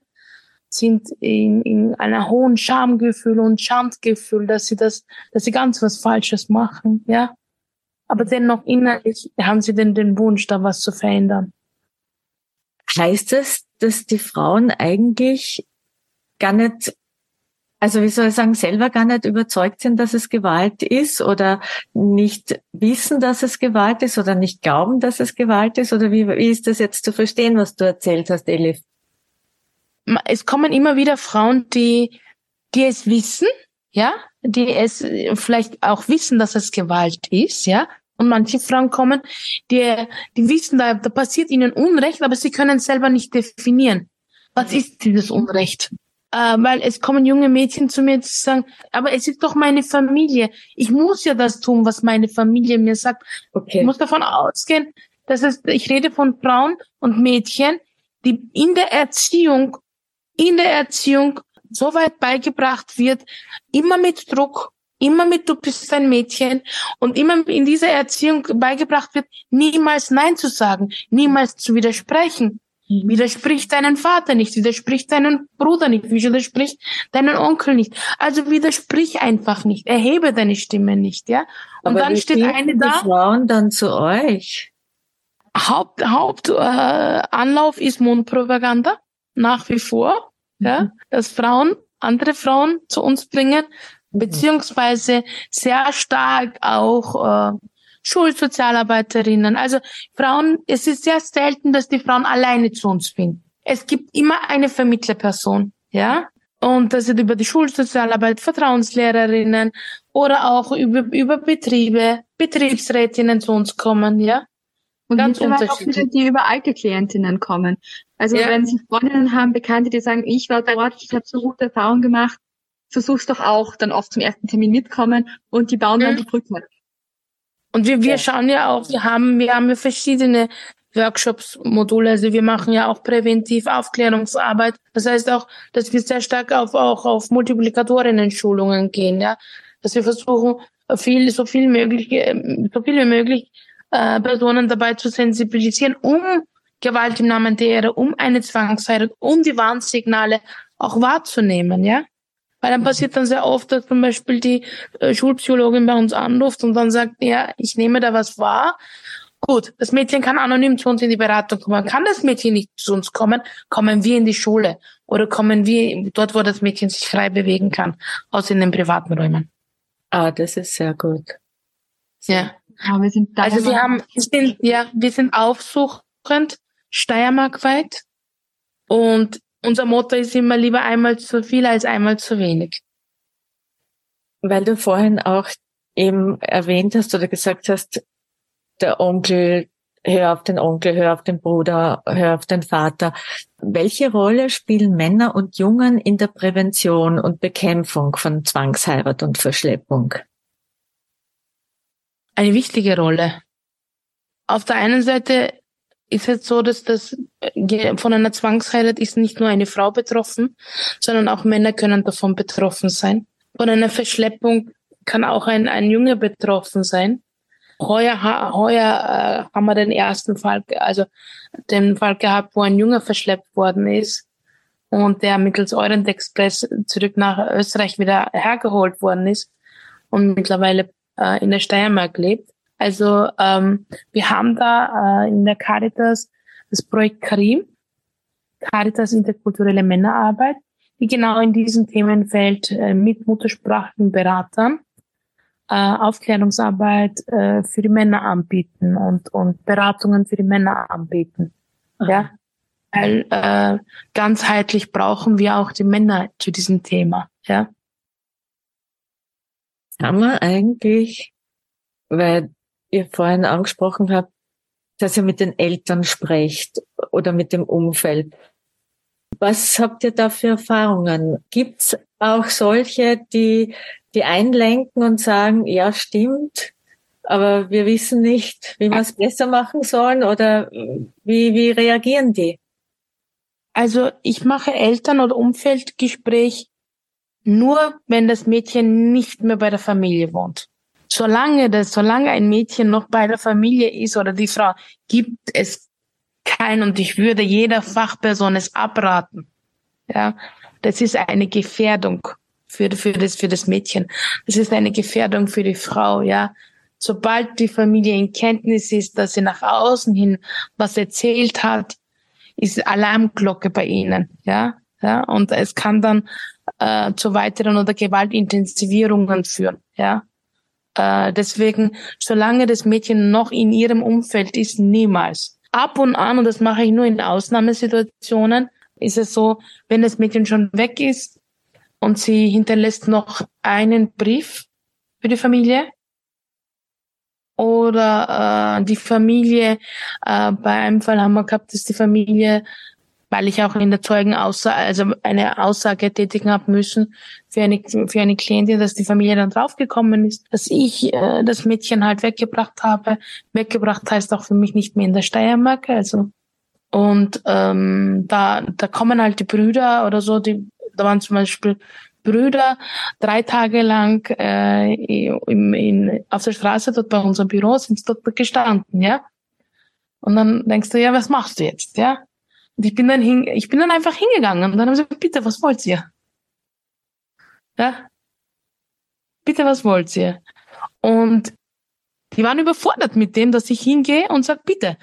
sind in, in einer hohen Schamgefühl und Schamgefühl, dass sie das, dass sie ganz was Falsches machen, ja. Aber dennoch innerlich haben sie den, den Wunsch, da was zu verändern. Heißt es, dass die Frauen eigentlich gar nicht also wie soll ich sagen, selber gar nicht überzeugt sind, dass es Gewalt ist oder nicht wissen, dass es Gewalt ist oder nicht glauben, dass es Gewalt ist? Oder wie, wie ist das jetzt zu verstehen, was du erzählt hast, Elif? Es kommen immer wieder Frauen, die, die es wissen, ja, die es vielleicht auch wissen, dass es Gewalt ist, ja. Und manche Frauen kommen, die, die wissen, da, da passiert ihnen Unrecht, aber sie können selber nicht definieren. Was ist dieses Unrecht? Äh, weil es kommen junge Mädchen zu mir zu sagen, aber es ist doch meine Familie. Ich muss ja das tun, was meine Familie mir sagt. Okay. Ich muss davon ausgehen, dass es, ich rede von Frauen und Mädchen, die in der Erziehung, in der Erziehung so weit beigebracht wird, immer mit Druck, immer mit du bist ein Mädchen und immer in dieser Erziehung beigebracht wird, niemals Nein zu sagen, niemals zu widersprechen. Mhm. Widerspricht deinen Vater nicht, widerspricht deinen Bruder nicht, widerspricht deinen Onkel nicht. Also widersprich einfach nicht, erhebe deine Stimme nicht, ja. Und Aber dann steht eine da. Die Frauen dann zu euch. Haupt Hauptanlauf äh, Anlauf ist Mundpropaganda nach wie vor, mhm. ja, dass Frauen andere Frauen zu uns bringen, mhm. beziehungsweise sehr stark auch äh, Schulsozialarbeiterinnen. Also Frauen, es ist sehr selten, dass die Frauen alleine zu uns finden. Es gibt immer eine Vermittlerperson, ja. Und das sind über die Schulsozialarbeit, Vertrauenslehrerinnen oder auch über, über Betriebe, Betriebsrätinnen zu uns kommen, ja. Und ganz unterschiedlich. Auch die über alte Klientinnen kommen. Also ja. wenn Sie Freundinnen haben, Bekannte, die sagen, ich war dort, ich habe so gute Erfahrungen gemacht, versuch's doch auch dann oft zum ersten Termin mitkommen und die bauen mhm. dann die Brücke. Und wir, wir ja. schauen ja auch, wir haben, wir haben ja verschiedene Workshops, Module, also wir machen ja auch präventiv Aufklärungsarbeit. Das heißt auch, dass wir sehr stark auf, auch auf Multiplikatorinnen-Schulungen gehen, ja. Dass wir versuchen, viel, so viel möglich, so viel wie möglich, äh, Personen dabei zu sensibilisieren, um Gewalt im Namen der Ehre, um eine Zwangsheirat, um die Warnsignale auch wahrzunehmen, ja. Weil dann passiert dann sehr oft, dass zum Beispiel die äh, Schulpsychologin bei uns anruft und dann sagt, ja, ich nehme da was wahr. Gut, das Mädchen kann anonym zu uns in die Beratung kommen. Kann das Mädchen nicht zu uns kommen, kommen wir in die Schule oder kommen wir dort, wo das Mädchen sich frei bewegen kann, aus in den privaten Räumen. Ah, das ist sehr gut. Ja. ja wir sind also wir haben, wir sind, ja, wir sind aufsuchend, steiermarkweit und unser Motto ist immer lieber einmal zu viel als einmal zu wenig. Weil du vorhin auch eben erwähnt hast oder gesagt hast, der Onkel, hör auf den Onkel, hör auf den Bruder, hör auf den Vater. Welche Rolle spielen Männer und Jungen in der Prävention und Bekämpfung von Zwangsheirat und Verschleppung? Eine wichtige Rolle. Auf der einen Seite ist es so, dass das äh, von einer Zwangsheirat ist nicht nur eine Frau betroffen, sondern auch Männer können davon betroffen sein. Von einer Verschleppung kann auch ein, ein Junge betroffen sein. Heuer, heuer äh, haben wir den ersten Fall, also den Fall gehabt, wo ein Junge verschleppt worden ist und der mittels Orient Express zurück nach Österreich wieder hergeholt worden ist und mittlerweile äh, in der Steiermark lebt. Also ähm, wir haben da äh, in der Caritas das Projekt Karim, Caritas interkulturelle Männerarbeit. die genau in diesem Themenfeld äh, mit muttersprachlichen Beratern äh, Aufklärungsarbeit äh, für die Männer anbieten und, und Beratungen für die Männer anbieten. Aha. Ja, weil äh, ganzheitlich brauchen wir auch die Männer zu diesem Thema. Ja. Kann man eigentlich, weil ihr vorhin angesprochen habt, dass ihr mit den Eltern sprecht oder mit dem Umfeld. Was habt ihr da für Erfahrungen? Gibt's auch solche, die, die einlenken und sagen, ja, stimmt, aber wir wissen nicht, wie wir es besser machen sollen oder wie, wie reagieren die? Also ich mache Eltern- oder Umfeldgespräch nur, wenn das Mädchen nicht mehr bei der Familie wohnt. Solange das, solange ein Mädchen noch bei der Familie ist oder die Frau, gibt es kein und ich würde jeder Fachperson es abraten. Ja, das ist eine Gefährdung für, für das, für das Mädchen. Das ist eine Gefährdung für die Frau, ja. Sobald die Familie in Kenntnis ist, dass sie nach außen hin was erzählt hat, ist Alarmglocke bei ihnen, ja. Ja, und es kann dann äh, zu weiteren oder Gewaltintensivierungen führen, ja. Äh, deswegen, solange das Mädchen noch in ihrem Umfeld ist, niemals. Ab und an, und das mache ich nur in Ausnahmesituationen, ist es so, wenn das Mädchen schon weg ist und sie hinterlässt noch einen Brief für die Familie, oder äh, die Familie, äh, bei einem Fall haben wir gehabt, dass die Familie, weil ich auch in der Zeugenaussage, also eine Aussage tätigen habe müssen für eine, für eine Klientin, dass die Familie dann draufgekommen ist, dass ich äh, das Mädchen halt weggebracht habe. Weggebracht heißt auch für mich nicht mehr in der Steiermark, also und ähm, da, da kommen halt die Brüder oder so, die, da waren zum Beispiel Brüder drei Tage lang äh, im, in, auf der Straße dort bei unserem Büro sind dort gestanden, ja. Und dann denkst du, ja, was machst du jetzt, ja? Und ich bin dann hin, ich bin dann einfach hingegangen und dann haben sie gesagt, bitte, was wollt ihr? Ja? Bitte, was wollt ihr? Und die waren überfordert mit dem, dass ich hingehe und sag, bitte.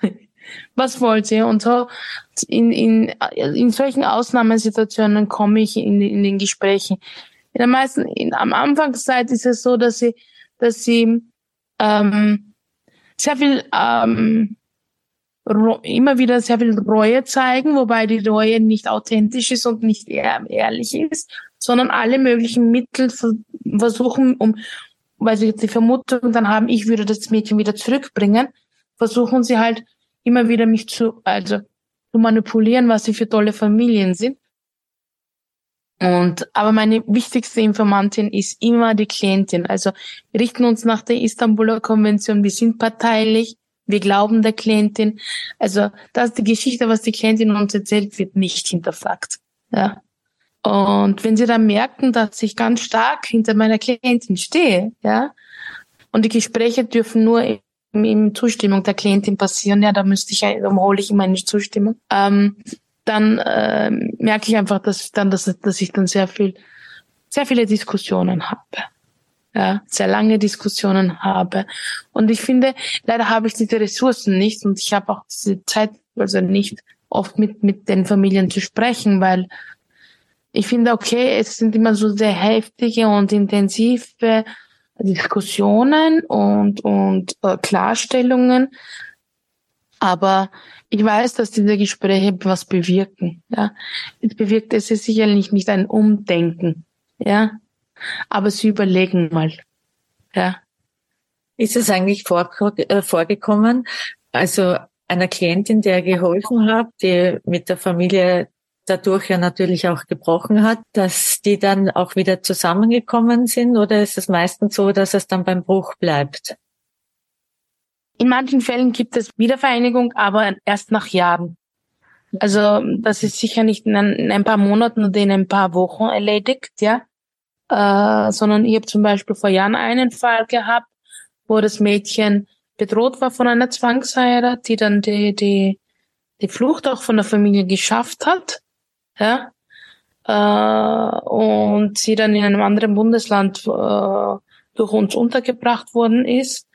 was wollt ihr? Und so in, in, in solchen Ausnahmesituationen komme ich in, in den Gesprächen. In der meisten, in, am Anfangszeit ist es so, dass sie, dass sie ähm, sehr viel ähm, immer wieder sehr viel Reue zeigen, wobei die Reue nicht authentisch ist und nicht ehr ehrlich ist, sondern alle möglichen Mittel versuchen, um, weil sie jetzt die Vermutung dann haben, ich würde das Mädchen wieder zurückbringen, versuchen sie halt immer wieder mich zu, also zu manipulieren, was sie für tolle Familien sind. Und, aber meine wichtigste Informantin ist immer die Klientin. Also wir richten uns nach der Istanbuler Konvention. Wir sind parteilich. Wir glauben der Klientin. Also das ist die Geschichte, was die Klientin uns erzählt, wird nicht hinterfragt. Ja. Und wenn sie dann merken, dass ich ganz stark hinter meiner Klientin stehe, ja, und die Gespräche dürfen nur in Zustimmung der Klientin passieren, ja, da müsste ich, dann hole ich immer eine Zustimmung. Ähm, dann äh, merke ich einfach, dass dann, dass, dass ich dann sehr viel, sehr viele Diskussionen habe. Ja, sehr lange Diskussionen habe. Und ich finde, leider habe ich diese Ressourcen nicht und ich habe auch diese Zeit, also nicht oft mit, mit den Familien zu sprechen, weil ich finde, okay, es sind immer so sehr heftige und intensive Diskussionen und, und äh, Klarstellungen. Aber ich weiß, dass diese Gespräche was bewirken. Ja, es bewirkt es ist sicherlich nicht ein Umdenken. Ja, aber sie überlegen mal. Ja. Ist es eigentlich vor, äh, vorgekommen? Also einer Klientin, der geholfen hat, die mit der Familie dadurch ja natürlich auch gebrochen hat, dass die dann auch wieder zusammengekommen sind oder ist es meistens so, dass es dann beim Bruch bleibt? In manchen Fällen gibt es Wiedervereinigung, aber erst nach Jahren. Also das ist sicher nicht in ein, in ein paar Monaten oder in ein paar Wochen erledigt, ja. Äh, sondern ich habe zum Beispiel vor Jahren einen Fall gehabt, wo das Mädchen bedroht war von einer Zwangsheirat, die dann die, die, die Flucht auch von der Familie geschafft hat ja, äh, und sie dann in einem anderen Bundesland äh, durch uns untergebracht worden ist,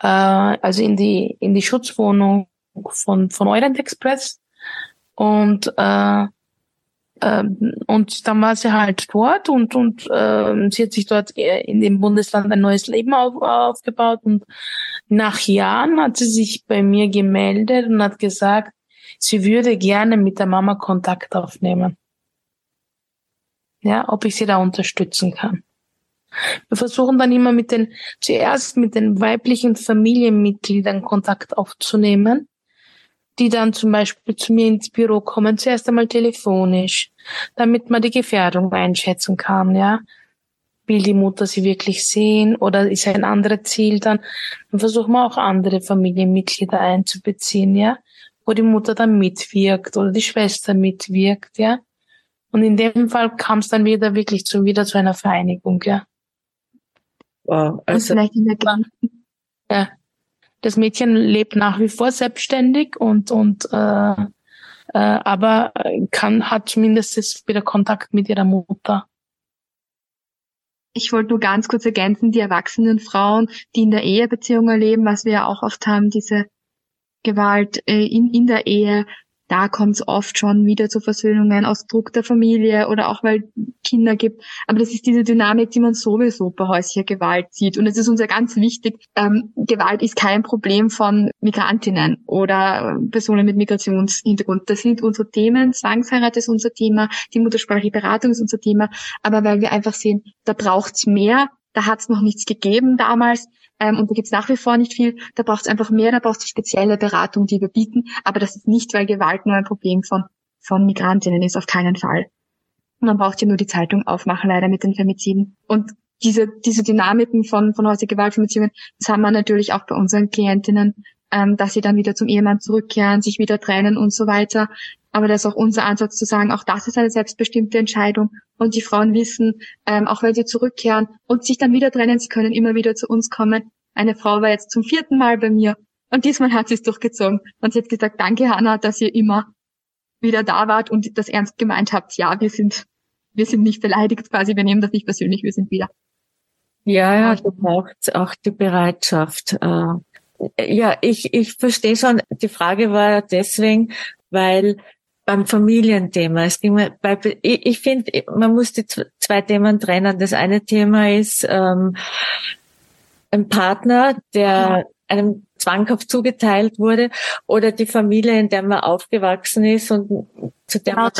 äh, also in die in die Schutzwohnung von von Orient Express. Und äh, Ähm, und dann war sie halt dort und, und äh, sie hat sich dort in dem Bundesland ein neues Leben auf, aufgebaut. Und nach Jahren hat sie sich bei mir gemeldet und hat gesagt, sie würde gerne mit der Mama Kontakt aufnehmen. Ja, ob ich sie da unterstützen kann. Wir versuchen dann immer mit den, zuerst mit den weiblichen Familienmitgliedern Kontakt aufzunehmen die dann zum Beispiel zu mir ins Büro kommen, zuerst einmal telefonisch, damit man die Gefährdung einschätzen kann, ja. Will die Mutter sie wirklich sehen oder ist ein anderes Ziel dann? Dann versuchen wir auch andere Familienmitglieder einzubeziehen, ja. Wo die Mutter dann mitwirkt oder die Schwester mitwirkt, ja. Und in dem Fall kam es dann wieder wirklich zu, wieder zu einer Vereinigung, ja. Wow. Also, vielleicht in der ja, das Mädchen lebt nach wie vor selbstständig und und äh, äh, aber kann hat zumindest wieder Kontakt mit ihrer Mutter. Ich wollte nur ganz kurz ergänzen, die erwachsenen Frauen, die in der Ehebeziehung erleben, was wir ja auch oft haben, diese Gewalt äh, in, in der Ehe, da kommt es oft schon wieder zu Versöhnungen aus Druck der Familie oder auch weil Kinder gibt. Aber das ist diese Dynamik, die man sowieso bei häuslicher Gewalt sieht. Und es ist uns ja ganz wichtig, ähm, Gewalt ist kein Problem von Migrantinnen oder Personen mit Migrationshintergrund. Das sind unsere Themen. Zwangsheirat ist unser Thema, die muttersprachliche Beratung ist unser Thema. Aber weil wir einfach sehen, da braucht's mehr, da hat's noch nichts gegeben damals ähm, und da gibt's nach wie vor nicht viel. Da braucht's einfach mehr, da braucht's spezielle Beratung, die wir bieten. Aber das ist nicht, weil Gewalt nur ein Problem von, von Migrantinnen ist, auf keinen Fall. Man braucht ja nur die Zeitung aufmachen, leider mit den Femiziden. Und diese, diese Dynamiken von, von häuslicher Gewalt, Femiziden, das haben wir natürlich auch bei unseren Klientinnen, ähm, dass sie dann wieder zum Ehemann zurückkehren, sich wieder trennen und so weiter. Aber das ist auch unser Ansatz zu sagen, auch das ist eine selbstbestimmte Entscheidung. Und die Frauen wissen, ähm, auch wenn sie zurückkehren und sich dann wieder trennen, sie können immer wieder zu uns kommen. Eine Frau war jetzt zum vierten Mal bei mir und diesmal hat sie es durchgezogen. Und sie hat gesagt, danke Hanna, dass ihr immer wieder da wart und das ernst gemeint habt. Ja, wir sind, wir sind nicht beleidigt quasi, wir nehmen das nicht persönlich, wir sind wieder. Ja, ja, du brauchst auch die Bereitschaft. Äh, ja, ich, ich verstehe schon, die Frage war deswegen, weil beim Familienthema, es ging mir bei, ich, ich finde, man muss die zwei Themen trennen. Das eine Thema ist ähm, ein Partner, der einem zwanghaft zugeteilt wurde oder die Familie, in der man aufgewachsen ist und zu der man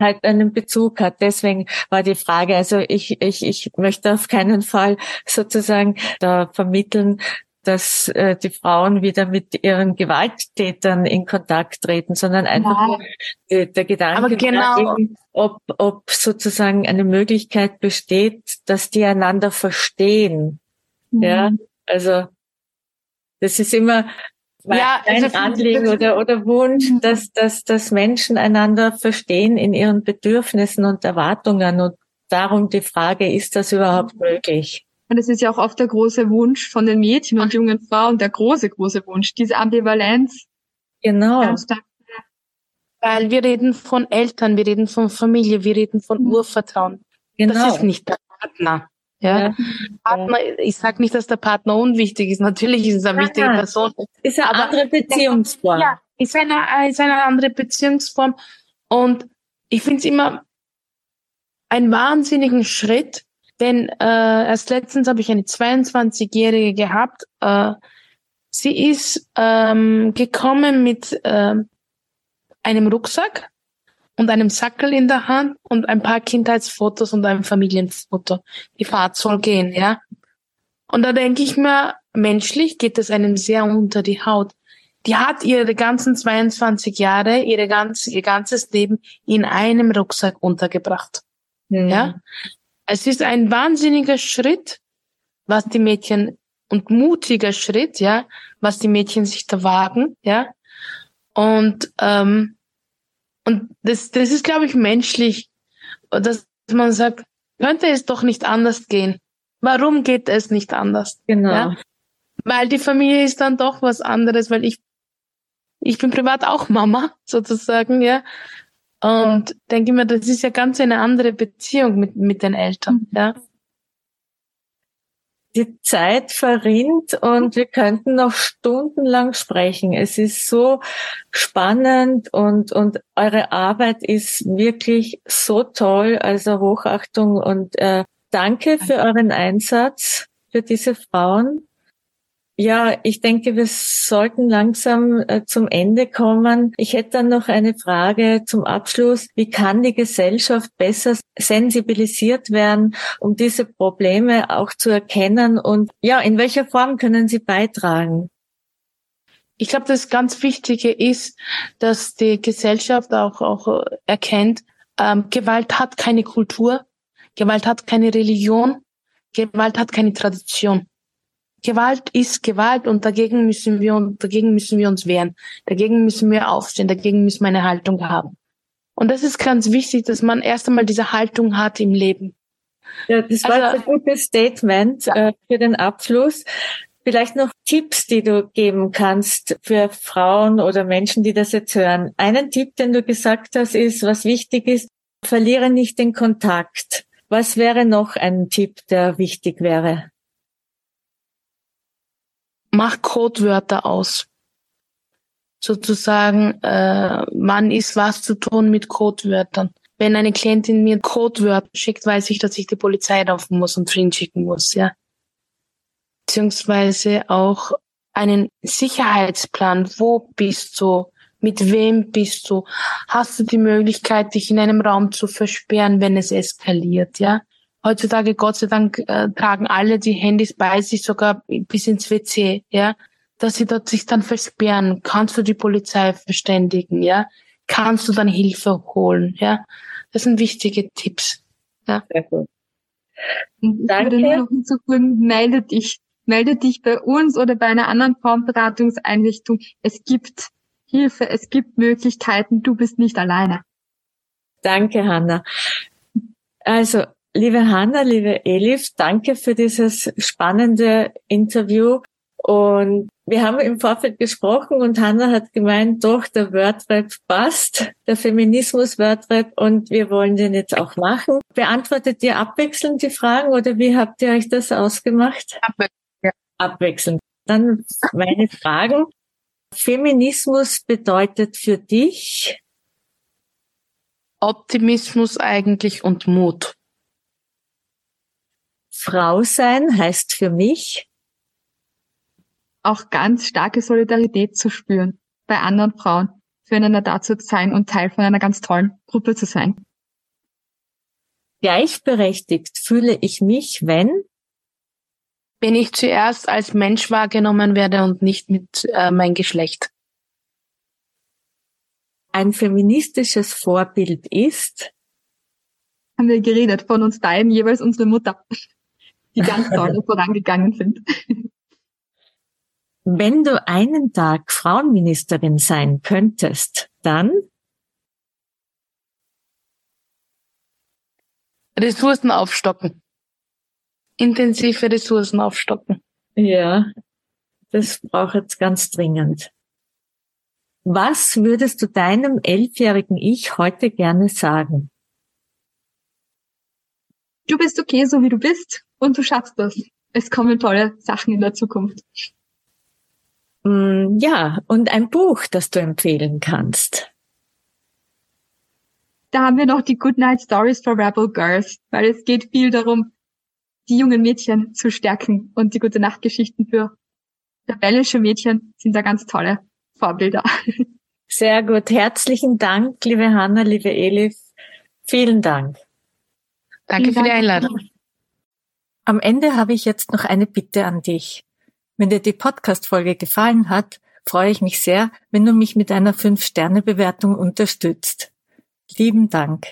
halt einen Bezug hat. Deswegen war die Frage, also ich, ich, ich möchte auf keinen Fall sozusagen da vermitteln, dass äh, die Frauen wieder mit ihren Gewalttätern in Kontakt treten, sondern einfach ja. der Gedanke, genau. ob, ob sozusagen eine Möglichkeit besteht, dass die einander verstehen. Mhm. Ja, also das ist immer ja, ein also Anliegen oder, oder Wunsch, mhm. dass, dass, dass Menschen einander verstehen in ihren Bedürfnissen und Erwartungen. Und darum die Frage, ist das überhaupt möglich? Und das ist ja auch oft der große Wunsch von den Mädchen und jungen Frauen, der große, große Wunsch, diese Ambivalenz. Genau. Weil wir reden von Eltern, wir reden von Familie, wir reden von mhm. Urvertrauen. Genau. Das ist nicht der Partner. Ja. ja. Partner, ich sage nicht, dass der Partner unwichtig ist. Natürlich ist es eine wichtige ja, Person. Ist eine andere Beziehungsform. Ja, ist eine, ist eine andere Beziehungsform. Und ich finde es immer einen wahnsinnigen Schritt, denn äh, erst letztens habe ich eine 22-Jährige gehabt. Äh, sie ist ähm, gekommen mit äh, einem Rucksack und einem Sackel in der Hand und ein paar Kindheitsfotos und ein Familienfoto. Die Fahrt soll gehen, ja. Und da denke ich mir, menschlich geht es einem sehr unter die Haut. Die hat ihre ganzen 22 Jahre, ihre ganz, ihr ganzes Leben in einem Rucksack untergebracht. Mhm. Ja. Es ist ein wahnsinniger Schritt, was die Mädchen und mutiger Schritt, ja, was die Mädchen sich da wagen, ja. Und ähm, und das, das ist, glaube ich, menschlich, dass man sagt, könnte es doch nicht anders gehen. Warum geht es nicht anders? Genau. Ja? Weil die Familie ist dann doch was anderes, weil ich, ich bin privat auch Mama, sozusagen, ja. Und denke mir, das ist ja ganz eine andere Beziehung mit, mit den Eltern, mhm. ja. die Zeit verrinnt und wir könnten noch stundenlang sprechen. Es ist so spannend und, und eure Arbeit ist wirklich so toll. Also Hochachtung und äh, danke für euren Einsatz für diese Frauen. Ja, ich denke, wir sollten langsam äh, zum Ende kommen. Ich hätte dann noch eine Frage zum Abschluss. Wie kann die Gesellschaft besser sensibilisiert werden, um diese Probleme auch zu erkennen? Und ja, in welcher Form können sie beitragen? Ich glaube, das ganz Wichtige ist, dass die Gesellschaft auch, auch erkennt, ähm, Gewalt hat keine Kultur, Gewalt hat keine Religion, Gewalt hat keine Tradition. Gewalt ist Gewalt und dagegen müssen wir, dagegen müssen wir uns wehren. Dagegen müssen wir aufstehen. Dagegen müssen wir eine Haltung haben. Und das ist ganz wichtig, dass man erst einmal diese Haltung hat im Leben. Ja, das war also, ein gutes Statement ja. äh, für den Abschluss. Vielleicht noch Tipps, die du geben kannst für Frauen oder Menschen, die das jetzt hören. Einen Tipp, den du gesagt hast, ist, was wichtig ist, verliere nicht den Kontakt. Was wäre noch ein Tipp, der wichtig wäre? Mach Codewörter aus. Sozusagen, äh, wann ist was zu tun mit Codewörtern. Wenn eine Klientin mir Codewörter schickt, weiß ich, dass ich die Polizei laufen muss und drin schicken muss, ja. Beziehungsweise auch einen Sicherheitsplan. Wo bist du? Mit wem bist du? Hast du die Möglichkeit, dich in einem Raum zu versperren, wenn es eskaliert, ja? Heutzutage Gott sei Dank äh, tragen alle die Handys bei sich, sogar bis ins WC, ja, dass sie dort sich dann versperren. Kannst du die Polizei verständigen, ja? Kannst du dann Hilfe holen, ja? Das sind wichtige Tipps. Ja. Sehr gut. Danke. Ich würde noch hinzufügen, melde dich. Melde dich bei uns oder bei einer anderen Formberatungseinrichtung. Es gibt Hilfe, es gibt Möglichkeiten, du bist nicht alleine. Danke, Hanna. Also Liebe Hanna, liebe Elif, danke für dieses spannende Interview. Und wir haben im Vorfeld gesprochen und Hanna hat gemeint, doch, der Wordrap passt, der Feminismus-Wordrap und wir wollen den jetzt auch machen. Beantwortet ihr abwechselnd die Fragen oder wie habt ihr euch das ausgemacht? Abwechselnd. Ja. Abwechselnd. Dann meine Fragen. Feminismus bedeutet für dich? Optimismus eigentlich und Mut. Frau sein heißt für mich auch ganz starke Solidarität zu spüren bei anderen Frauen, füreinander da zu sein und Teil von einer ganz tollen Gruppe zu sein. Gleichberechtigt fühle ich mich, wenn wenn ich zuerst als Mensch wahrgenommen werde und nicht mit äh, mein Geschlecht. Ein feministisches Vorbild ist haben wir geredet von uns beiden jeweils unsere Mutter die ganz toll vorangegangen sind. Wenn du einen Tag Frauenministerin sein könntest, dann? Ressourcen aufstocken. Intensive Ressourcen aufstocken. Ja, das braucht jetzt ganz dringend. Was würdest du deinem elfjährigen Ich heute gerne sagen? Du bist okay, so wie du bist und du schaffst das. Es kommen tolle Sachen in der Zukunft. Mm, ja, und ein Buch, das du empfehlen kannst. Da haben wir noch die Goodnight Stories for Rebel Girls, weil es geht viel darum, die jungen Mädchen zu stärken und die gute Nachtgeschichten für rebellische Mädchen sind da ganz tolle Vorbilder. Sehr gut. Herzlichen Dank, liebe Hanna, liebe Elif. Vielen Dank. Danke Vielen für die Einladung. Am Ende habe ich jetzt noch eine Bitte an dich. Wenn dir die Podcast-Folge gefallen hat, freue ich mich sehr, wenn du mich mit einer 5-Sterne-Bewertung unterstützt. Lieben Dank.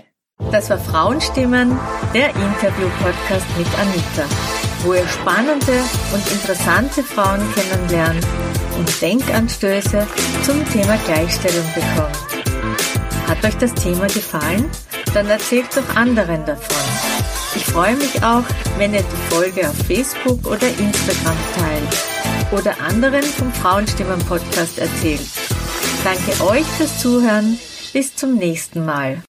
Das war Frauenstimmen, der Interview-Podcast mit Anita, wo ihr spannende und interessante Frauen kennenlernt und Denkanstöße zum Thema Gleichstellung bekommt. Hat euch das Thema gefallen? Dann erzählt doch anderen davon. Ich freue mich auch, wenn ihr die Folge auf Facebook oder Instagram teilt oder anderen vom Frauenstimmen Podcast erzählt. Danke euch fürs Zuhören. Bis zum nächsten Mal.